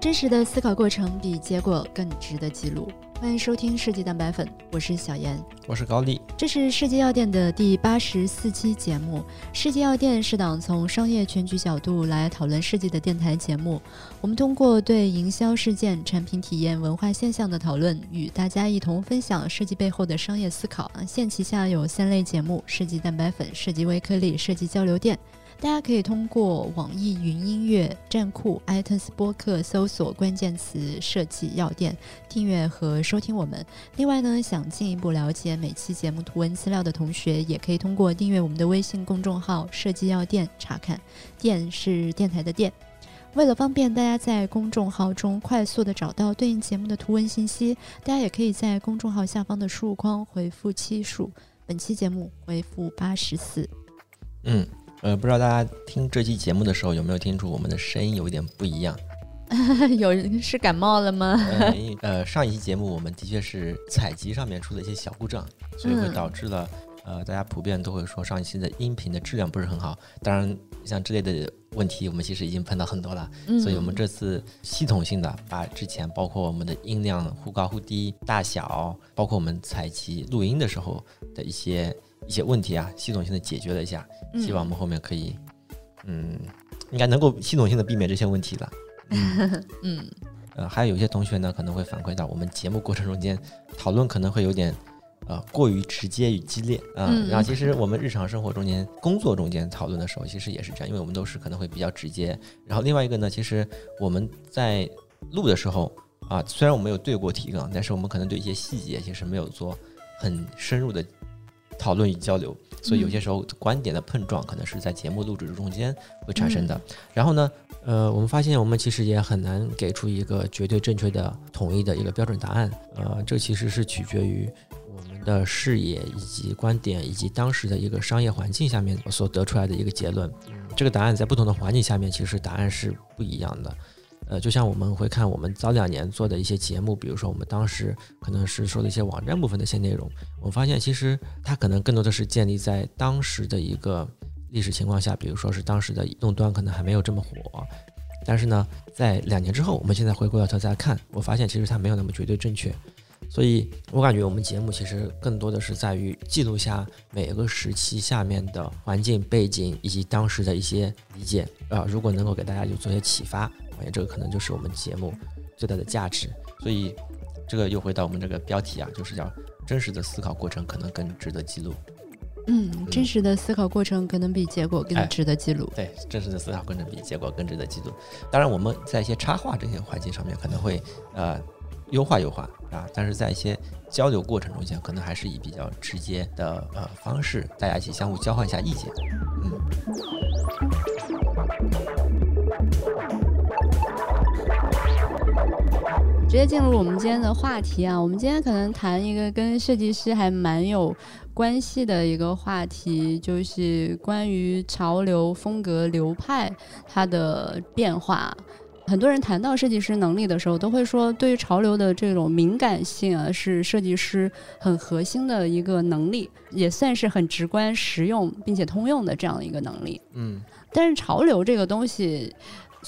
真实的思考过程比结果更值得记录。欢迎收听世纪蛋白粉，我是小严，我是高丽。这是世纪药店的第八十四期节目。世纪药店是档从商业全局角度来讨论世纪的电台节目。我们通过对营销事件、产品体验、文化现象的讨论，与大家一同分享设计背后的商业思考。现旗下有三类节目：世纪蛋白粉、世纪微颗粒、设计交流店。大家可以通过网易云音乐、站酷、iTunes 播客搜索关键词“设计药店”，订阅和收听我们。另外呢，想进一步了解每期节目图文资料的同学，也可以通过订阅我们的微信公众号“设计药店”查看。店是电台的店。为了方便大家在公众号中快速的找到对应节目的图文信息，大家也可以在公众号下方的输入框回复期数。本期节目回复八十四。嗯。呃，不知道大家听这期节目的时候有没有听出我们的声音有一点不一样？有人是感冒了吗？呃，上一期节目我们的确是采集上面出了一些小故障，所以会导致了呃大家普遍都会说上一期的音频的质量不是很好。当然，像这类的问题我们其实已经碰到很多了，所以我们这次系统性的把之前包括我们的音量忽高忽低、大小，包括我们采集录音的时候的一些。一些问题啊，系统性的解决了一下，希望我们后面可以，嗯，应该能够系统性的避免这些问题了。嗯，呃，还有有些同学呢，可能会反馈到我们节目过程中间讨论可能会有点，呃，过于直接与激烈啊。然后其实我们日常生活中间、工作中间讨论的时候，其实也是这样，因为我们都是可能会比较直接。然后另外一个呢，其实我们在录的时候啊，虽然我们有对过提纲，但是我们可能对一些细节其实没有做很深入的。讨论与交流，所以有些时候观点的碰撞可能是在节目录制中间会产生的。然后呢，呃，我们发现我们其实也很难给出一个绝对正确的、统一的一个标准答案。呃，这其实是取决于我们的视野以及观点以及当时的一个商业环境下面所得出来的一个结论。这个答案在不同的环境下面，其实答案是不一样的。呃，就像我们会看我们早两年做的一些节目，比如说我们当时可能是说的一些网站部分的一些内容，我发现其实它可能更多的是建立在当时的一个历史情况下，比如说是当时的移动端可能还没有这么火，但是呢，在两年之后，我们现在回过头再看，我发现其实它没有那么绝对正确。所以我感觉我们节目其实更多的是在于记录下每个时期下面的环境背景以及当时的一些理解啊，如果能够给大家就做些启发，这个可能就是我们节目最大的价值。所以这个又回到我们这个标题啊，就是叫真实的思考过程可能更值得记录。嗯，真实的思考过程可能比结果更值得记录。对，真实的思考过程比结果更值得记录。当然，我们在一些插画这些环节上面可能会呃。优化优化啊，但是在一些交流过程中间，可能还是以比较直接的呃方式，大家一起相互交换一下意见。嗯，直接进入我们今天的话题啊，我们今天可能谈一个跟设计师还蛮有关系的一个话题，就是关于潮流风格流派它的变化。很多人谈到设计师能力的时候，都会说，对于潮流的这种敏感性啊，是设计师很核心的一个能力，也算是很直观、实用并且通用的这样的一个能力。嗯，但是潮流这个东西。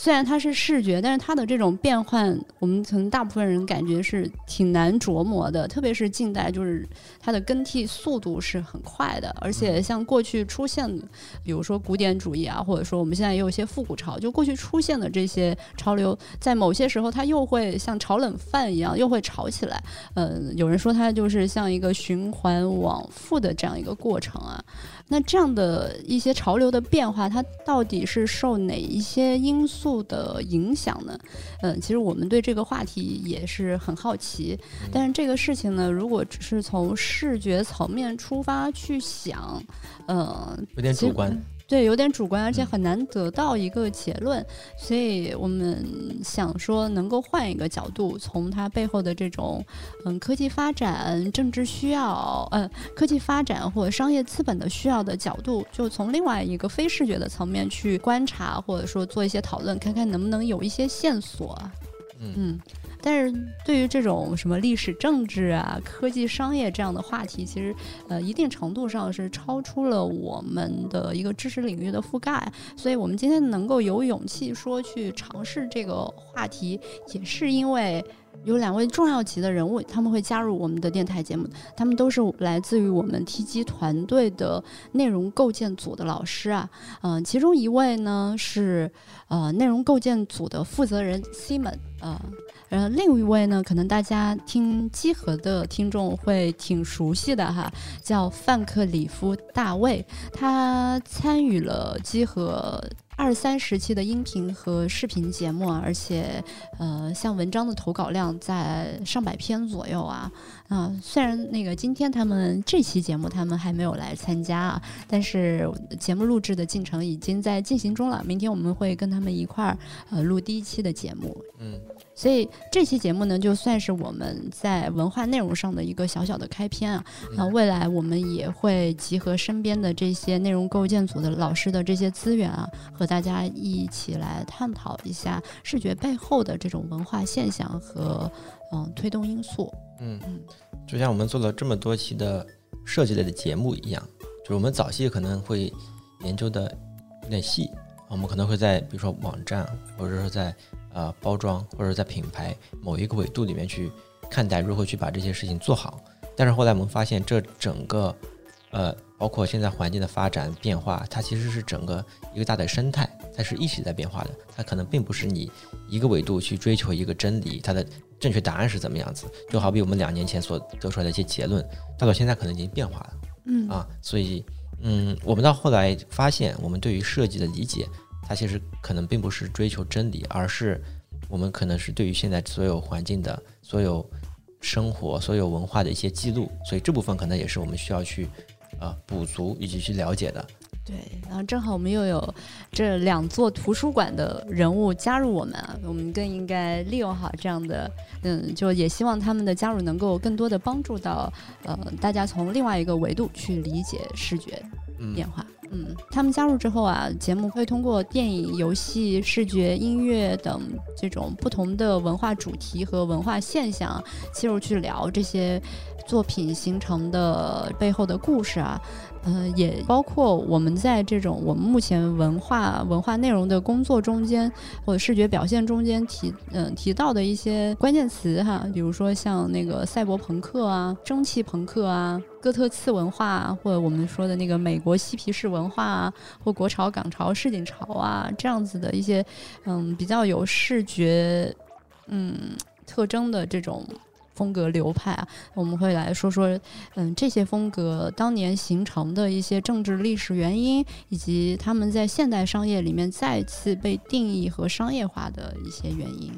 虽然它是视觉，但是它的这种变换，我们可能大部分人感觉是挺难琢磨的。特别是近代，就是它的更替速度是很快的，而且像过去出现的，比如说古典主义啊，或者说我们现在也有一些复古潮，就过去出现的这些潮流，在某些时候它又会像炒冷饭一样，又会炒起来。嗯，有人说它就是像一个循环往复的这样一个过程啊。那这样的一些潮流的变化，它到底是受哪一些因素的影响呢？嗯，其实我们对这个话题也是很好奇。但是这个事情呢，如果只是从视觉层面出发去想，嗯，有点主观。对，有点主观，而且很难得到一个结论，所以我们想说，能够换一个角度，从它背后的这种，嗯，科技发展、政治需要，嗯，科技发展或者商业资本的需要的角度，就从另外一个非视觉的层面去观察，或者说做一些讨论，看看能不能有一些线索。嗯。但是对于这种什么历史、政治啊、科技、商业这样的话题，其实呃一定程度上是超出了我们的一个知识领域的覆盖。所以我们今天能够有勇气说去尝试这个话题，也是因为。有两位重要级的人物，他们会加入我们的电台节目。他们都是来自于我们 T G 团队的内容构建组的老师啊。嗯，其中一位呢是呃内容构建组的负责人 Simon 啊，然后另一位呢，可能大家听机核的听众会挺熟悉的哈，叫范克里夫大卫，他参与了机核。二三时期的音频和视频节目啊，而且，呃，像文章的投稿量在上百篇左右啊。啊，虽然那个今天他们这期节目他们还没有来参加啊，但是节目录制的进程已经在进行中了。明天我们会跟他们一块儿呃录第一期的节目。嗯，所以这期节目呢，就算是我们在文化内容上的一个小小的开篇啊。那未来我们也会集合身边的这些内容构建组的老师的这些资源啊，和大家一起来探讨一下视觉背后的这种文化现象和嗯推动因素。嗯嗯，就像我们做了这么多期的设计类的节目一样，就是我们早期可能会研究的有点细，我们可能会在比如说网站，或者说在呃包装，或者在品牌某一个维度里面去看待如何去把这些事情做好。但是后来我们发现，这整个呃包括现在环境的发展变化，它其实是整个一个大的生态，它是一起在变化的，它可能并不是你一个维度去追求一个真理，它的。正确答案是怎么样子？就好比我们两年前所得出来的一些结论，到了现在可能已经变化了。嗯啊，所以嗯，我们到后来发现，我们对于设计的理解，它其实可能并不是追求真理，而是我们可能是对于现在所有环境的所有生活、所有文化的一些记录。所以这部分可能也是我们需要去啊补足以及去了解的。对，然后正好我们又有这两座图书馆的人物加入我们啊，我们更应该利用好这样的，嗯，就也希望他们的加入能够更多的帮助到呃大家从另外一个维度去理解视觉变化。嗯，嗯他们加入之后啊，节目会通过电影、游戏、视觉、音乐等这种不同的文化主题和文化现象切入去聊这些作品形成的背后的故事啊。呃，也包括我们在这种我们目前文化文化内容的工作中间，或者视觉表现中间提嗯提到的一些关键词哈，比如说像那个赛博朋克啊、蒸汽朋克啊、哥特次文化，或者我们说的那个美国嬉皮士文化啊，或国潮、港潮、市井潮啊这样子的一些嗯比较有视觉嗯特征的这种。风格流派啊，我们会来说说，嗯，这些风格当年形成的一些政治历史原因，以及他们在现代商业里面再次被定义和商业化的一些原因。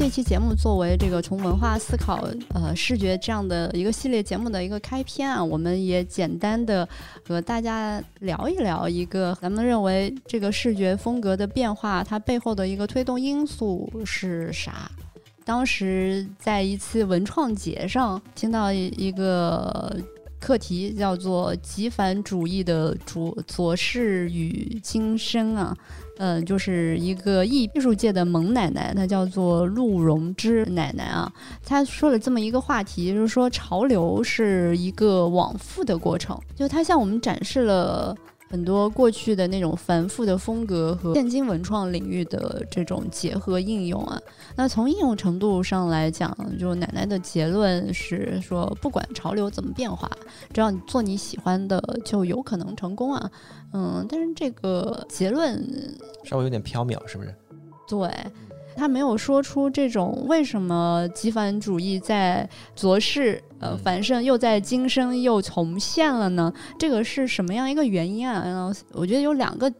这期节目作为这个从文化思考呃视觉这样的一个系列节目的一个开篇啊，我们也简单的和大家聊一聊一个咱们认为这个视觉风格的变化，它背后的一个推动因素是啥？当时在一次文创节上听到一个课题叫做“极繁主义的卓卓视与今生”啊。嗯，就是一个艺艺术界的萌奶奶，她叫做陆荣之奶奶啊。她说了这么一个话题，就是说潮流是一个往复的过程，就她向我们展示了。很多过去的那种繁复的风格和现今文创领域的这种结合应用啊，那从应用程度上来讲，就奶奶的结论是说，不管潮流怎么变化，只要你做你喜欢的，就有可能成功啊。嗯，但是这个结论稍微有点缥缈，是不是？对。他没有说出这种为什么极繁主义在昨世呃繁盛，又在今生又重现了呢？这个是什么样一个原因啊？嗯我觉得有两个。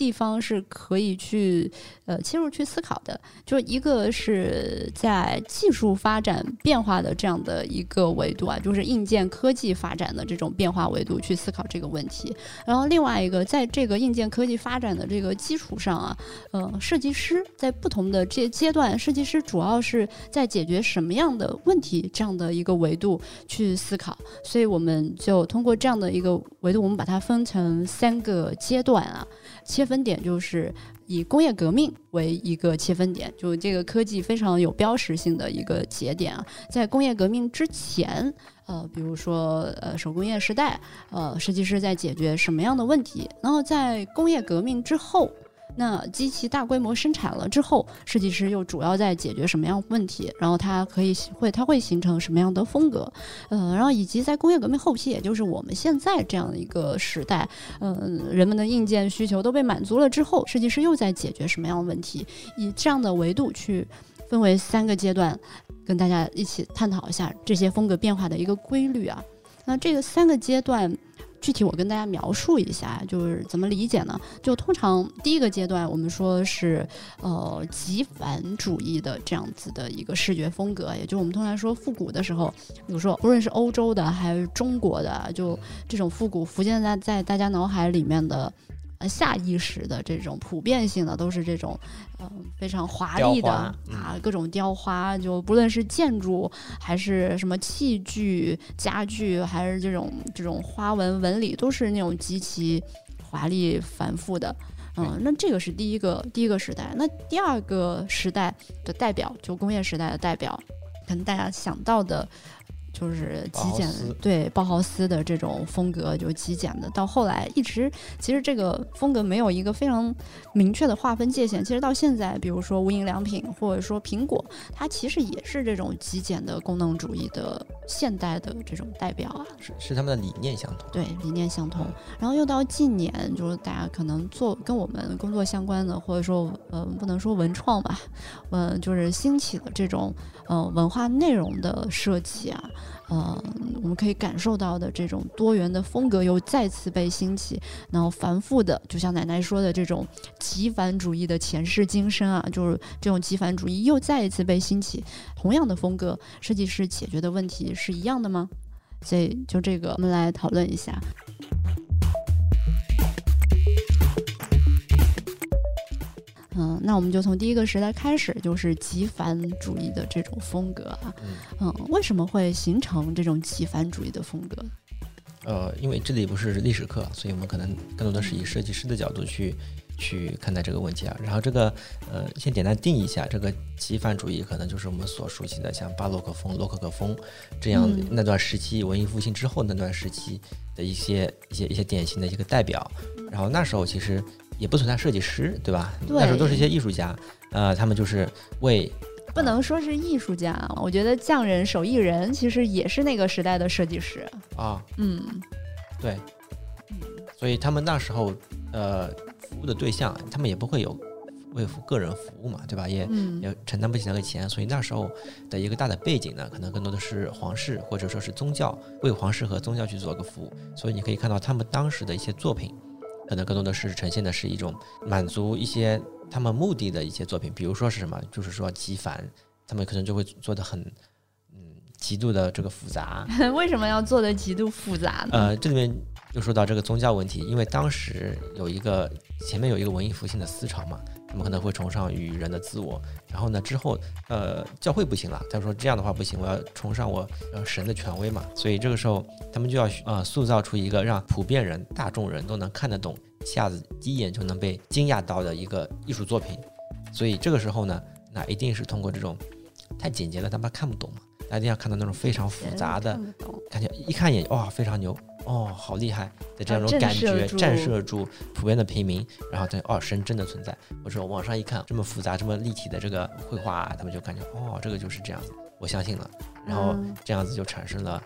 地方是可以去呃切入去思考的，就一个是在技术发展变化的这样的一个维度啊，就是硬件科技发展的这种变化维度去思考这个问题。然后另外一个，在这个硬件科技发展的这个基础上啊，呃，设计师在不同的这阶段，设计师主要是在解决什么样的问题这样的一个维度去思考。所以我们就通过这样的一个。维度我们把它分成三个阶段啊，切分点就是以工业革命为一个切分点，就这个科技非常有标识性的一个节点啊，在工业革命之前，呃，比如说呃手工业时代，呃，设计师在解决什么样的问题？然后在工业革命之后。那机器大规模生产了之后，设计师又主要在解决什么样问题？然后它可以会它会形成什么样的风格？呃，然后以及在工业革命后期，也就是我们现在这样的一个时代，嗯，人们的硬件需求都被满足了之后，设计师又在解决什么样的问题？以这样的维度去分为三个阶段，跟大家一起探讨一下这些风格变化的一个规律啊。那这个三个阶段。具体我跟大家描述一下，就是怎么理解呢？就通常第一个阶段，我们说是呃极繁主义的这样子的一个视觉风格，也就我们通常说复古的时候，比如说不论是欧洲的还是中国的，就这种复古浮现在在大家脑海里面的。呃，下意识的这种普遍性的都是这种，嗯，非常华丽的啊，各种雕花，就不论是建筑还是什么器具、家具，还是这种这种花纹纹理，都是那种极其华丽繁复的。嗯，那这个是第一个第一个时代。那第二个时代的代表，就工业时代的代表，可能大家想到的。就是极简，对包豪斯的这种风格，就极简的。到后来一直，其实这个风格没有一个非常明确的划分界限。其实到现在，比如说无印良品或者说苹果，它其实也是这种极简的功能主义的现代的这种代表啊。是是他们的理念相同，对理念相同。然后又到近年，就是大家可能做跟我们工作相关的，或者说呃不能说文创吧，嗯，就是兴起的这种呃文化内容的设计啊。呃，我们可以感受到的这种多元的风格又再次被兴起，然后繁复的，就像奶奶说的这种极繁主义的前世今生啊，就是这种极繁主义又再一次被兴起。同样的风格，设计师解决的问题是一样的吗？所以就这个，我们来讨论一下。嗯，那我们就从第一个时代开始，就是极繁主义的这种风格啊。嗯，为什么会形成这种极繁主义的风格？呃，因为这里不是历史课，所以我们可能更多的是以设计师的角度去去看待这个问题啊。然后这个呃，先简单定义一下，这个极繁主义可能就是我们所熟悉的像巴洛克风、洛可可风这样那段时期，文艺复兴之后那段时期的一些一些一些典型的一个代表。然后那时候其实。也不存在设计师，对吧？那时候都是一些艺术家，呃，他们就是为不能说是艺术家，我觉得匠人、手艺人其实也是那个时代的设计师啊。嗯，对，所以他们那时候呃服务的对象，他们也不会有为个人服务嘛，对吧？也也承担不起那个钱，所以那时候的一个大的背景呢，可能更多的是皇室或者说是宗教为皇室和宗教去做个服务，所以你可以看到他们当时的一些作品。可能更多的是呈现的是一种满足一些他们目的的一些作品，比如说是什么，就是说极繁，他们可能就会做的很，嗯，极度的这个复杂。为什么要做的极度复杂呢？呃，这里面又说到这个宗教问题，因为当时有一个前面有一个文艺复兴的思潮嘛。他们可能会崇尚与人的自我，然后呢，之后，呃，教会不行了，他说这样的话不行，我要崇尚我呃神的权威嘛，所以这个时候他们就要呃塑造出一个让普遍人、大众人都能看得懂，一下子第一眼就能被惊讶到的一个艺术作品，所以这个时候呢，那一定是通过这种太简洁了，他们看不懂嘛，一定要看到那种非常复杂的，感觉一看一眼哇非常牛。哦，好厉害的这样一种感觉，震慑住普遍的平民，然后再哦，神真的存在。或者网上一看这么复杂、这么立体的这个绘画，他们就感觉哦，这个就是这样子，我相信了。然后这样子就产生了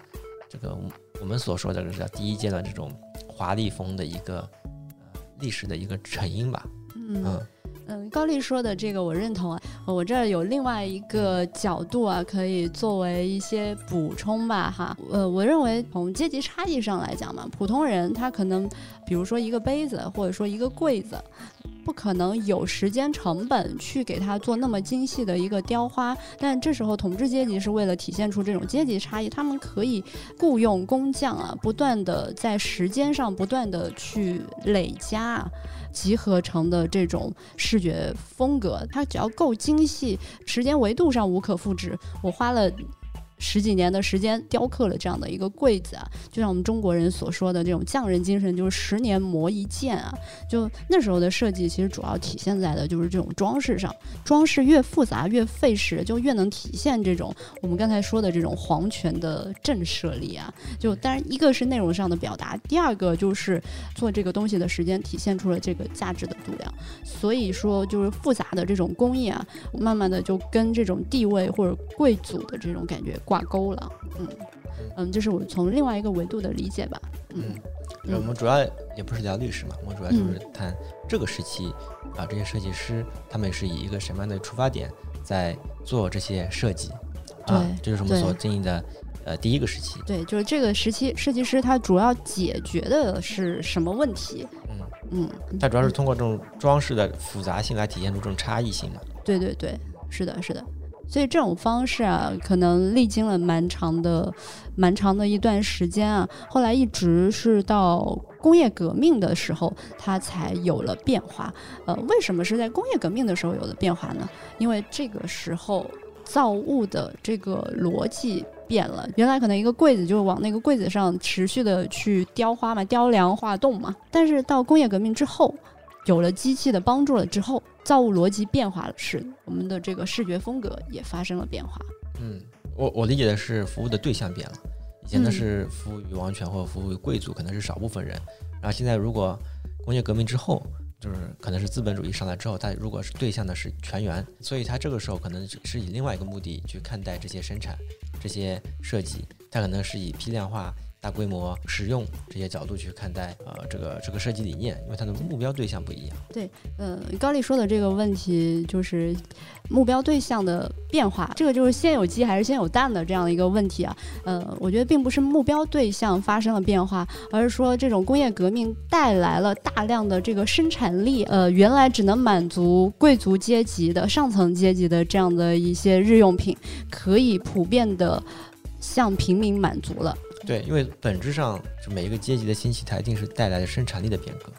这个我们所说的这叫第一阶段这种华丽风的一个呃历史的一个成因吧。嗯。嗯，嗯高丽说的这个我认同啊。我这儿有另外一个角度啊，可以作为一些补充吧，哈。呃，我认为从阶级差异上来讲嘛，普通人他可能，比如说一个杯子或者说一个柜子，不可能有时间成本去给他做那么精细的一个雕花。但这时候统治阶级是为了体现出这种阶级差异，他们可以雇佣工匠啊，不断的在时间上不断的去累加。集合成的这种视觉风格，它只要够精细，时间维度上无可复制。我花了十几年的时间雕刻了这样的一个柜子啊，就像我们中国人所说的这种匠人精神，就是十年磨一剑啊。就那时候的设计，其实主要体现在的就是这种装饰上，装饰越复杂越费时，就越能体现这种我们刚才说的这种皇权的震慑力啊。就当然一个是内容上的表达，第二个就是做这个东西的时间体现出了这个价值的度量。所以说，就是复杂的这种工艺啊，慢慢的就跟这种地位或者贵族的这种感觉。挂钩了，嗯嗯，这是我从另外一个维度的理解吧，嗯，我们主要也不是聊历史嘛，我们主要就是谈这个时期啊，这些设计师他们是以一个什么样的出发点在做这些设计，啊，这就是我们所定义的呃第一个时期，对，就是这个时期设计师他主要解决的是什么问题？嗯？嗯，他主要是通过这种装饰的复杂性来体现出这种差异性嘛，对对对，是的，是的。所以这种方式啊，可能历经了蛮长的、蛮长的一段时间啊。后来一直是到工业革命的时候，它才有了变化。呃，为什么是在工业革命的时候有了变化呢？因为这个时候造物的这个逻辑变了。原来可能一个柜子就往那个柜子上持续的去雕花嘛，雕梁画栋嘛。但是到工业革命之后，有了机器的帮助了之后。造物逻辑变化了，是我们的这个视觉风格也发生了变化。嗯，我我理解的是服务的对象变了，以前呢是服务于王权或者服务于贵族，可能是少部分人。然后现在如果工业革命之后，就是可能是资本主义上来之后，它如果是对象的是全员，所以它这个时候可能是以另外一个目的去看待这些生产、这些设计，它可能是以批量化。大规模使用这些角度去看待，呃，这个这个设计理念，因为它的目标对象不一样。对，呃，高丽说的这个问题就是目标对象的变化，这个就是先有鸡还是先有蛋的这样的一个问题啊。呃，我觉得并不是目标对象发生了变化，而是说这种工业革命带来了大量的这个生产力，呃，原来只能满足贵族阶级的上层阶级的这样的一些日用品，可以普遍的向平民满足了。对，因为本质上就每一个阶级的兴起，它一定是带来的生产力的变革。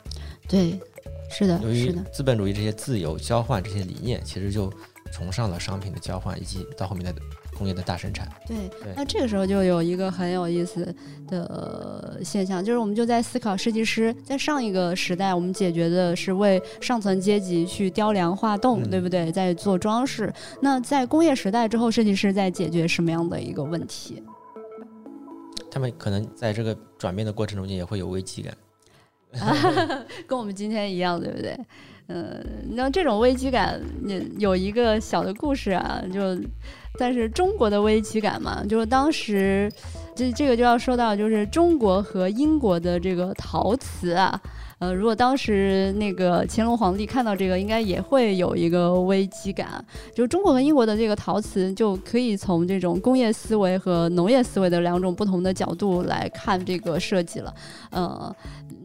对，是的，由于资本主义这些自由交换这些理念，其实就崇尚了商品的交换，以及到后面的工业的大生产。对，那这个时候就有一个很有意思的现象，就是我们就在思考，设计师在上一个时代，我们解决的是为上层阶级去雕梁画栋，对不对？在做装饰。那在工业时代之后，设计师在解决什么样的一个问题？他们可能在这个转变的过程中间也会有危机感，跟我们今天一样，对不对？嗯，那这种危机感，有一个小的故事啊，就但是中国的危机感嘛，就是当时这这个就要说到，就是中国和英国的这个陶瓷啊。呃，如果当时那个乾隆皇帝看到这个，应该也会有一个危机感。就中国和英国的这个陶瓷，就可以从这种工业思维和农业思维的两种不同的角度来看这个设计了。呃，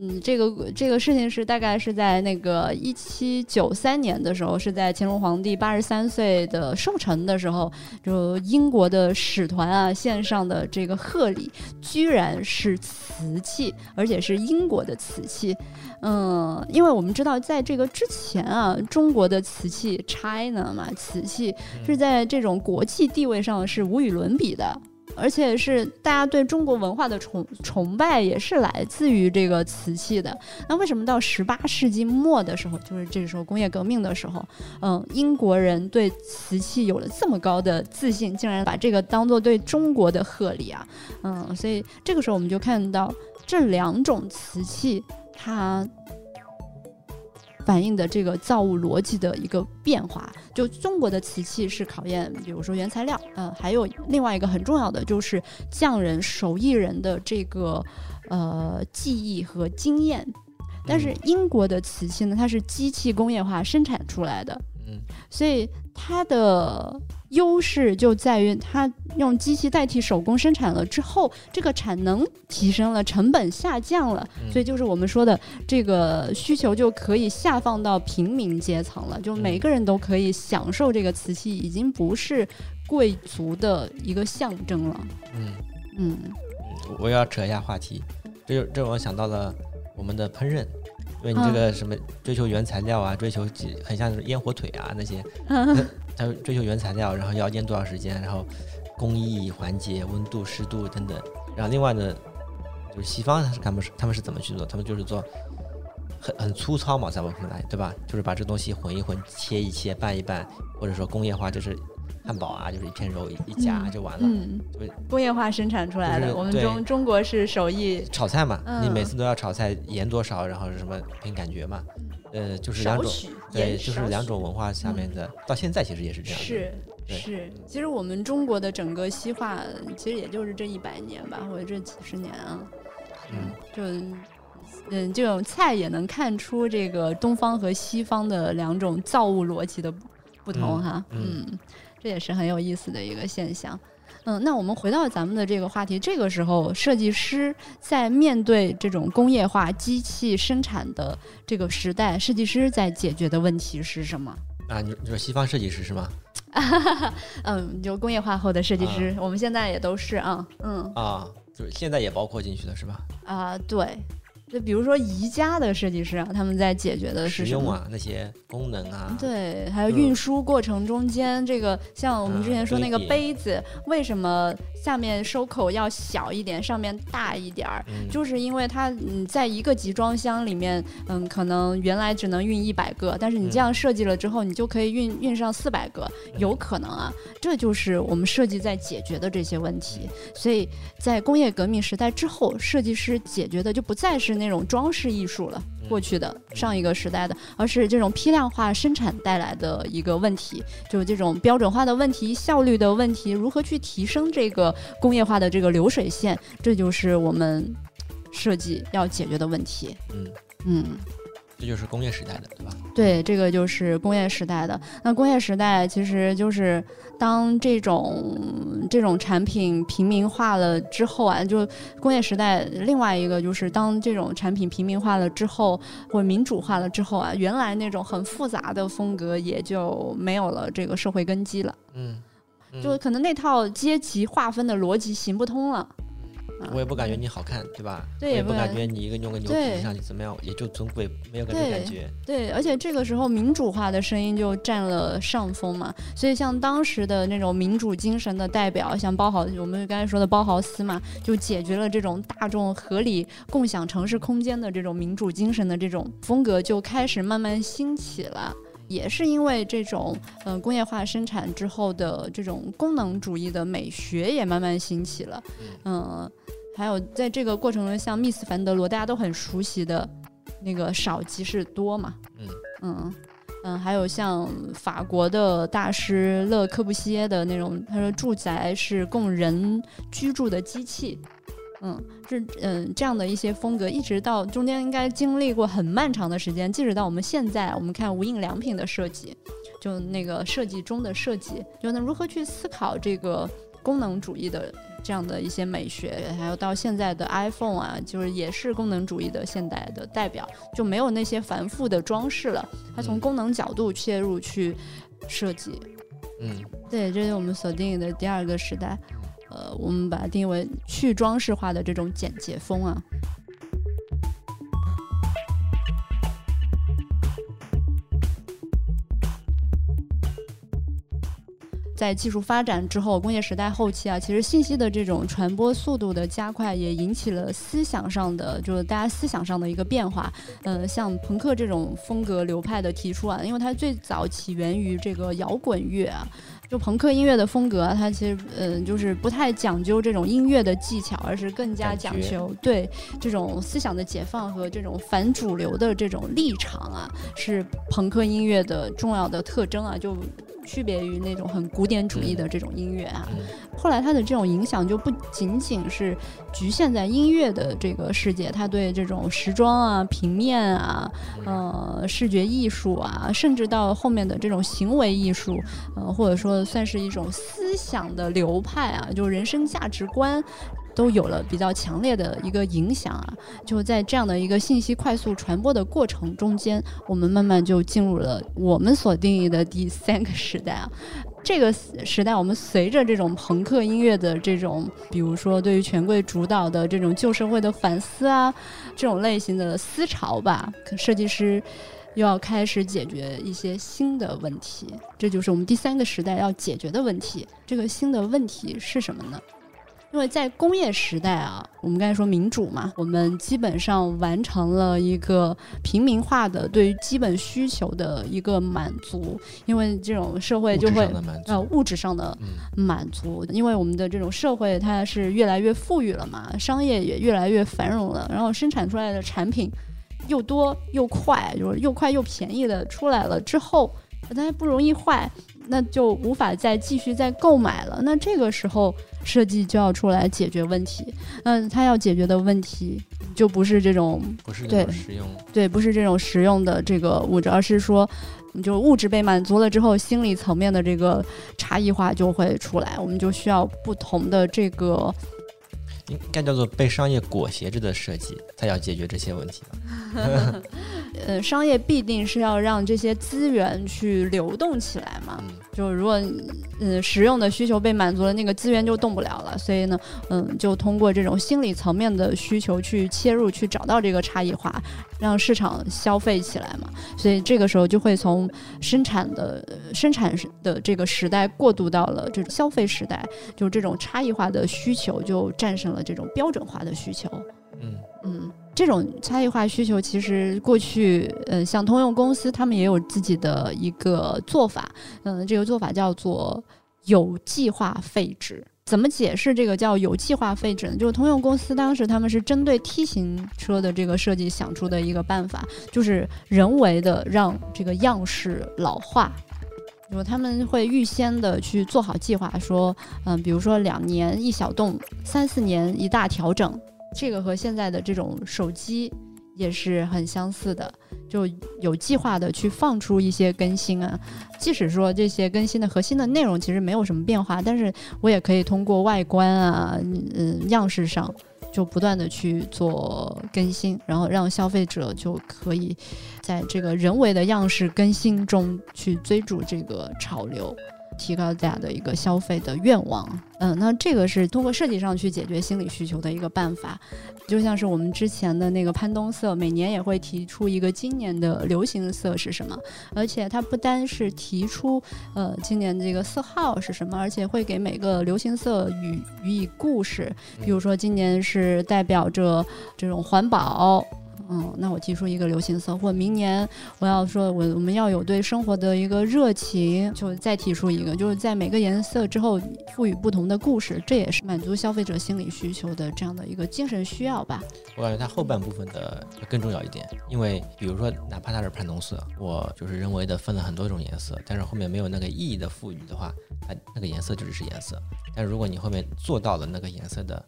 嗯，这个这个事情是大概是在那个一七九三年的时候，是在乾隆皇帝八十三岁的寿辰的时候，就英国的使团啊献上的这个贺礼，居然是瓷器，而且是英国的瓷器。嗯，因为我们知道，在这个之前啊，中国的瓷器 China 嘛，瓷器是在这种国际地位上是无与伦比的，而且是大家对中国文化的崇崇拜也是来自于这个瓷器的。那为什么到十八世纪末的时候，就是这个时候工业革命的时候，嗯，英国人对瓷器有了这么高的自信，竟然把这个当做对中国的贺礼啊？嗯，所以这个时候我们就看到这两种瓷器。它反映的这个造物逻辑的一个变化，就中国的瓷器是考验，比如说原材料，嗯，还有另外一个很重要的就是匠人、手艺人的这个呃技艺和经验。但是英国的瓷器呢，它是机器工业化生产出来的，嗯，所以它的。优势就在于它用机器代替手工生产了之后，这个产能提升了，成本下降了，所以就是我们说的这个需求就可以下放到平民阶层了，就每个人都可以享受这个瓷器，已经不是贵族的一个象征了。嗯。嗯，我要扯一下话题，这就这我想到了我们的烹饪，因为你这个什么追求原材料啊，追求很像烟火腿啊那些。他追求原材料，然后要腌多少时间，然后工艺环节、温度、湿度等等。然后另外呢，就是西方他们是他们是怎么去做？他们就是做很很粗糙嘛，在我看来，对吧？就是把这东西混一混、切一切、拌一拌，或者说工业化，就是汉堡啊，就是一片肉一夹就完了。嗯，工业化生产出来的。我们中中国是手艺炒菜嘛，你每次都要炒菜，盐多少，然后是什么凭感觉嘛。呃，就是两种，对，就是两种文化下面的，到现在其实也是这样。是是，其实我们中国的整个西化，其实也就是这一百年吧，或者这几十年啊。嗯，就嗯，这种菜也能看出这个东方和西方的两种造物逻辑的不同哈。嗯，这也是很有意思的一个现象。嗯，那我们回到咱们的这个话题，这个时候设计师在面对这种工业化机器生产的这个时代，设计师在解决的问题是什么？啊，你你说西方设计师是吗？嗯，就工业化后的设计师，我们现在也都是啊，嗯啊，就是现在也包括进去的是吧？啊，对。就比如说宜家的设计师啊，他们在解决的是什么？那些功能啊，对，还有运输过程中间这个，像我们之前说那个杯子，为什么下面收口要小一点，上面大一点儿？就是因为它嗯，在一个集装箱里面，嗯，可能原来只能运一百个，但是你这样设计了之后，你就可以运运上四百个，有可能啊。这就是我们设计在解决的这些问题。所以在工业革命时代之后，设计师解决的就不再是。那种装饰艺术了，过去的上一个时代的，而是这种批量化生产带来的一个问题，就是这种标准化的问题、效率的问题，如何去提升这个工业化的这个流水线，这就是我们设计要解决的问题。嗯嗯。这就是工业时代的，对吧？对，这个就是工业时代的。那工业时代其实就是当这种这种产品平民化了之后啊，就工业时代另外一个就是当这种产品平民化了之后，或者民主化了之后啊，原来那种很复杂的风格也就没有了这个社会根基了。嗯，就可能那套阶级划分的逻辑行不通了。我也不感觉你好看，对吧？对，也不感觉你一个用个牛皮上去怎么样，也就尊贵，没有感觉感觉。对，而且这个时候民主化的声音就占了上风嘛，所以像当时的那种民主精神的代表，像包豪，我们刚才说的包豪斯嘛，就解决了这种大众合理共享城市空间的这种民主精神的这种风格，就开始慢慢兴起了。也是因为这种嗯工业化生产之后的这种功能主义的美学也慢慢兴起了，嗯，还有在这个过程中，像密斯凡德罗大家都很熟悉的那个少即是多嘛，嗯。嗯嗯，还有像法国的大师勒科布西耶的那种，他说住宅是供人居住的机器。嗯，是嗯这样的一些风格，一直到中间应该经历过很漫长的时间，即使到我们现在，我们看无印良品的设计，就那个设计中的设计，就那如何去思考这个功能主义的这样的一些美学，还有到现在的 iPhone 啊，就是也是功能主义的现代的代表，就没有那些繁复的装饰了，它从功能角度切入去设计。嗯，对，这是我们所定义的第二个时代。呃，我们把它定义为去装饰化的这种简洁风啊。在技术发展之后，工业时代后期啊，其实信息的这种传播速度的加快，也引起了思想上的，就是大家思想上的一个变化。呃，像朋克这种风格流派的提出啊，因为它最早起源于这个摇滚乐啊。就朋克音乐的风格，它其实嗯，就是不太讲究这种音乐的技巧，而是更加讲究对这种思想的解放和这种反主流的这种立场啊，是朋克音乐的重要的特征啊，就区别于那种很古典主义的这种音乐啊。后来他的这种影响就不仅仅是局限在音乐的这个世界，他对这种时装啊、平面啊、呃视觉艺术啊，甚至到后面的这种行为艺术，呃或者说。算是一种思想的流派啊，就人生价值观都有了比较强烈的一个影响啊。就在这样的一个信息快速传播的过程中间，我们慢慢就进入了我们所定义的第三个时代啊。这个时代，我们随着这种朋克音乐的这种，比如说对于权贵主导的这种旧社会的反思啊，这种类型的思潮吧，设计师。又要开始解决一些新的问题，这就是我们第三个时代要解决的问题。这个新的问题是什么呢？因为在工业时代啊，我们刚才说民主嘛，我们基本上完成了一个平民化的对于基本需求的一个满足，因为这种社会就会呃物质上的满足，因为我们的这种社会它是越来越富裕了嘛，商业也越来越繁荣了，然后生产出来的产品又多又快，就是又快又便宜的出来了之后，它还不容易坏。那就无法再继续再购买了。那这个时候设计就要出来解决问题。嗯，他要解决的问题就不是这种，不是这种实用，对，不是这种实用的这个物质，而是说，就物质被满足了之后，心理层面的这个差异化就会出来。我们就需要不同的这个。应该叫做被商业裹挟着的设计，才要解决这些问题。呃，商业必定是要让这些资源去流动起来嘛。就如果嗯实用的需求被满足了，那个资源就动不了了。所以呢，嗯，就通过这种心理层面的需求去切入，去找到这个差异化，让市场消费起来嘛。所以这个时候就会从生产的生产的这个时代过渡到了这种消费时代，就这种差异化的需求就战胜了。这种标准化的需求，嗯嗯，这种差异化需求其实过去，嗯，像通用公司他们也有自己的一个做法，嗯，这个做法叫做有计划废止。怎么解释这个叫有计划废止呢？就是通用公司当时他们是针对 T 型车的这个设计想出的一个办法，就是人为的让这个样式老化。就他们会预先的去做好计划，说，嗯，比如说两年一小动，三四年一大调整，这个和现在的这种手机也是很相似的，就有计划的去放出一些更新啊。即使说这些更新的核心的内容其实没有什么变化，但是我也可以通过外观啊，嗯，样式上。就不断的去做更新，然后让消费者就可以在这个人为的样式更新中去追逐这个潮流。提高大家的一个消费的愿望，嗯，那这个是通过设计上去解决心理需求的一个办法，就像是我们之前的那个潘东色，每年也会提出一个今年的流行色是什么，而且它不单是提出呃今年这个色号是什么，而且会给每个流行色予予以故事，比如说今年是代表着这种环保。嗯，那我提出一个流行色，或明年我要说，我我们要有对生活的一个热情，就再提出一个，就是在每个颜色之后赋予不同的故事，这也是满足消费者心理需求的这样的一个精神需要吧。我感觉它后半部分的更重要一点，因为比如说哪怕它是潘东色，我就是人为的分了很多种颜色，但是后面没有那个意义的赋予的话，它那个颜色就只是颜色。但如果你后面做到了那个颜色的。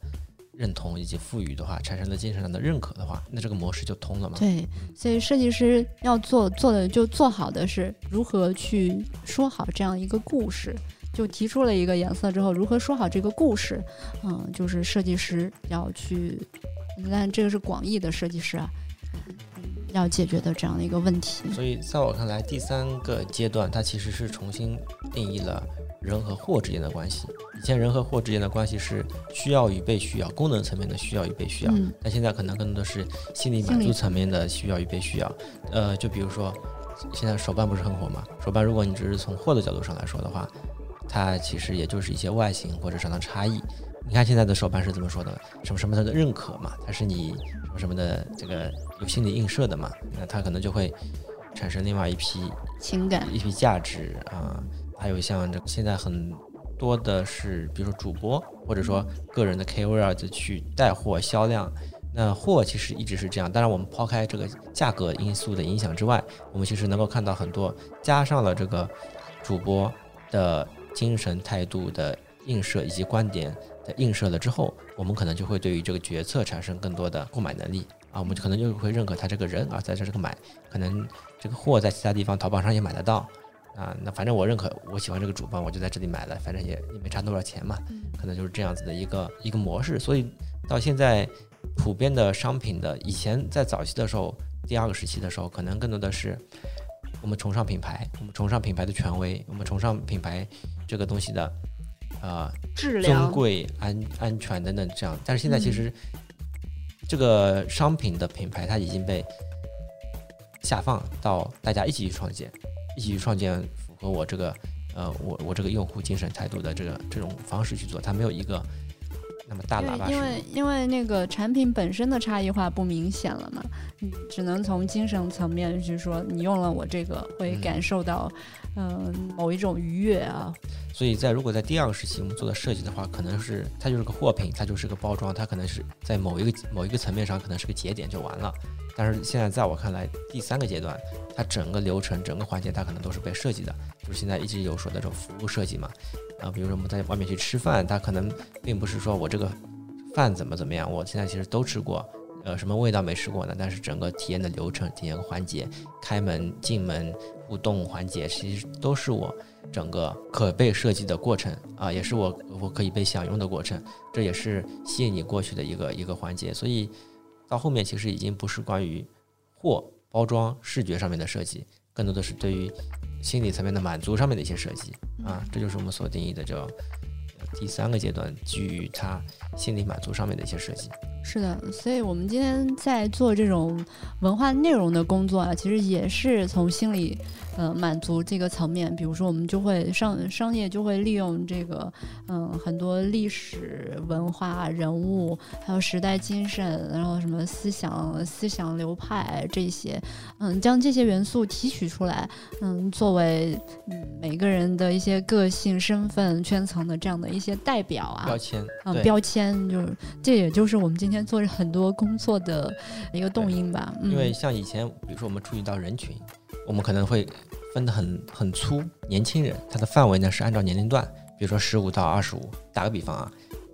认同以及赋予的话，产生了精神上的认可的话，那这个模式就通了嘛？对，所以设计师要做做的就做好的是如何去说好这样一个故事。就提出了一个颜色之后，如何说好这个故事？嗯，就是设计师要去，但这个是广义的设计师啊，要解决的这样的一个问题。所以在我看来，第三个阶段它其实是重新定义了。人和货之间的关系，以前人和货之间的关系是需要与被需要，功能层面的需要与被需要。但现在可能更多的是心理满足层面的需要与被需要。呃，就比如说，现在手办不是很火嘛？手办，如果你只是从货的角度上来说的话，它其实也就是一些外形或者上的差异。你看现在的手办是怎么说的？什么什么的认可嘛？它是你什么什么的这个有心理映射的嘛？那它可能就会产生另外一批情感，一批价值啊。还有像这现在很多的是，比如说主播或者说个人的 KOL 去带货销量，那货其实一直是这样。当然，我们抛开这个价格因素的影响之外，我们其实能够看到很多加上了这个主播的精神态度的映射以及观点的映射了之后，我们可能就会对于这个决策产生更多的购买能力啊，我们可能就会认可他这个人啊，在这这个买，可能这个货在其他地方淘宝上也买得到。啊，那反正我认可，我喜欢这个主办，我就在这里买了，反正也也没差多少钱嘛，可能就是这样子的一个一个模式。所以到现在，普遍的商品的，以前在早期的时候，第二个时期的时候，可能更多的是我们崇尚品牌，我们崇尚品牌的权威，我们崇尚品牌这个东西的呃质量、尊贵、安安全等等这样。但是现在其实这个商品的品牌它已经被下放到大家一起去创建，一起去创建符合我这个呃我我这个用户精神态度的这个这种方式去做，它没有一个那么大喇叭声。因为因为那个产品本身的差异化不明显了嘛，你只能从精神层面去说，你用了我这个会感受到嗯、某一种愉悦啊，所以在如果在第二个时期我们做的设计的话，可能是它就是个货品，它就是个包装，它可能是在某一个某一个层面上可能是个节点就完了。但是现在在我看来，第三个阶段，它整个流程、整个环节，它可能都是被设计的，就是现在一直有说的这种服务设计嘛。啊，比如说我们在外面去吃饭，它可能并不是说我这个饭怎么怎么样，我现在其实都吃过，呃，什么味道没吃过呢？但是整个体验的流程、体验环节、开门、进门、互动环节，其实都是我整个可被设计的过程啊，也是我我可以被享用的过程，这也是吸引你过去的一个一个环节。所以到后面其实已经不是关于货包装视觉上面的设计，更多的是对于心理层面的满足上面的一些设计啊，这就是我们所定义的这第三个阶段，基于他心理满足上面的一些设计。是的，所以我们今天在做这种文化内容的工作啊，其实也是从心理呃满足这个层面。比如说，我们就会商商业就会利用这个嗯很多历史文化人物，还有时代精神，然后什么思想思想流派这些，嗯，将这些元素提取出来，嗯，作为嗯每个人的一些个性、身份、圈层的这样的一些代表啊，标签，啊，对标签就是这，也就是我们今天做很多工作的一个动因吧。嗯、因为像以前，比如说我们注意到人群，我们可能会分得很很粗，年轻人他的范围呢是按照年龄段，比如说十五到二十五，打个比方啊，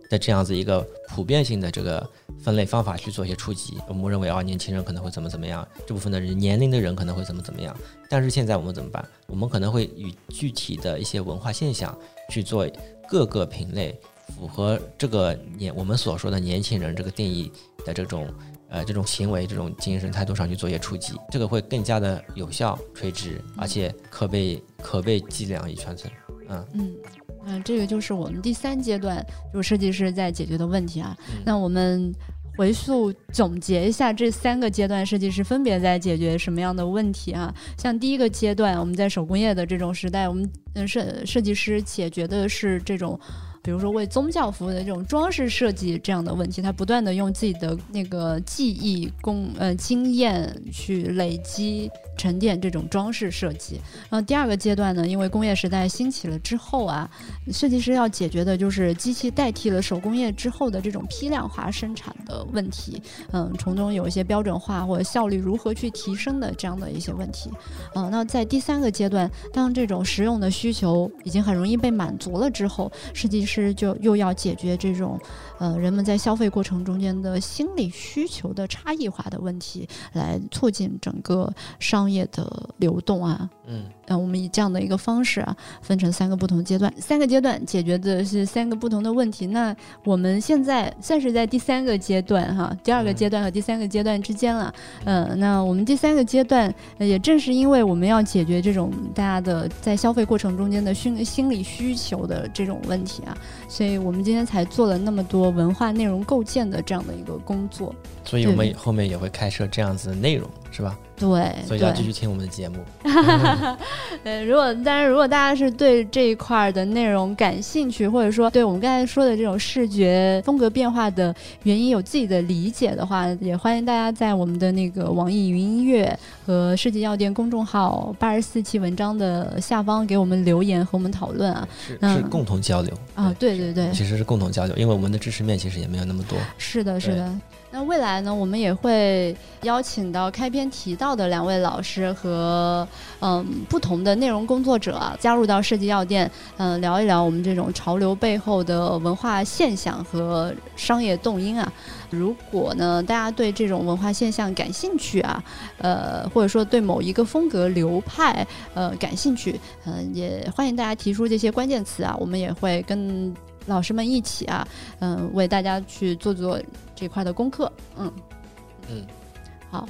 的这样子一个普遍性的这个分类方法去做一些触及，我们认为啊，年轻人可能会怎么怎么样，这部分的人年龄的人可能会怎么怎么样。但是现在我们怎么办？我们可能会与具体的一些文化现象去做各个品类符合这个年我们所说的年轻人这个定义的这种呃这种行为、这种精神态度上去做一些触及，这个会更加的有效、垂直，而且可被可被计量与传承。嗯嗯嗯，这个就是我们第三阶段，就是设计师在解决的问题啊。嗯那我们回溯总结一下这三个阶段，设计师分别在解决什么样的问题啊？像第一个阶段，我们在手工业的这种时代，我们嗯设设计师解决的是这种。比如说为宗教服务的这种装饰设计这样的问题，他不断的用自己的那个技艺、工呃经验去累积沉淀这种装饰设计。然后第二个阶段呢，因为工业时代兴起了之后啊，设计师要解决的就是机器代替了手工业之后的这种批量化生产的问题，嗯，从中有一些标准化或者效率如何去提升的这样的一些问题。嗯，那在第三个阶段，当这种实用的需求已经很容易被满足了之后，设计师就又要解决这种呃人们在消费过程中间的心理需求的差异化的问题，来促进整个商业的流动啊。嗯呃，我们以这样的一个方式啊，分成三个不同阶段，三个阶段解决的是三个不同的问题。那我们现在算是在第三个阶段哈，第二个阶段和第三个阶段之间了。嗯、那我们第三个阶段，呃也正是因为我们要解决这种大家的在消费过程中间的心心理需求的这种问题啊，所以我们今天才做了那么多文化内容构建的这样的一个工作。所以我们后面也会开设这样子的内容，是吧？对，所以要继续听我们的节目。呃，如果当然，如果大家是对这一块儿的内容感兴趣，或者说对我们刚才说的这种视觉风格变化的原因有自己的理解的话，也欢迎大家在我们的那个网易云音乐和世纪药店公众号八十四期文章的下方给我们留言和我们讨论啊是嗯是共同交流啊，对对对，其实是共同交流，因为我们的知识面其实也没有那么多。是的，是对的。那未来呢，我们也会邀请到开篇提到的两位老师和嗯不同的内容工作者啊加入到设计药店，嗯、聊一聊我们这种潮流背后的文化现象和商业动因啊。如果呢大家对这种文化现象感兴趣啊，呃或者说对某一个风格流派呃感兴趣，嗯、也欢迎大家提出这些关键词啊，我们也会跟老师们一起啊，嗯、为大家去做做这块的功课，嗯。嗯，好，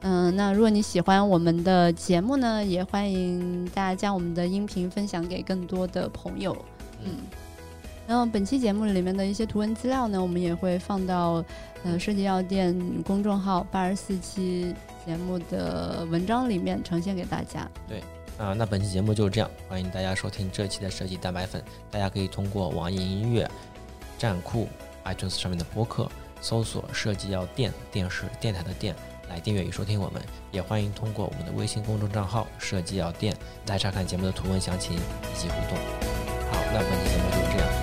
嗯，那如果你喜欢我们的节目呢，也欢迎大家将我们的音频分享给更多的朋友。嗯，然后本期节目里面的一些图文资料呢，我们也会放到呃设计药店公众号八十四期节目的文章里面呈现给大家。对。啊，那本期节目就是这样，欢迎大家收听这期的设计蛋白粉。大家可以通过网易音乐、站酷、iTunes 上面的播客搜索“设计药店”，电视电台的电来订阅与收听我们。也欢迎通过我们的微信公众账号“设计药店”来查看节目的图文详情以及互动。好，那本期节目就是这样，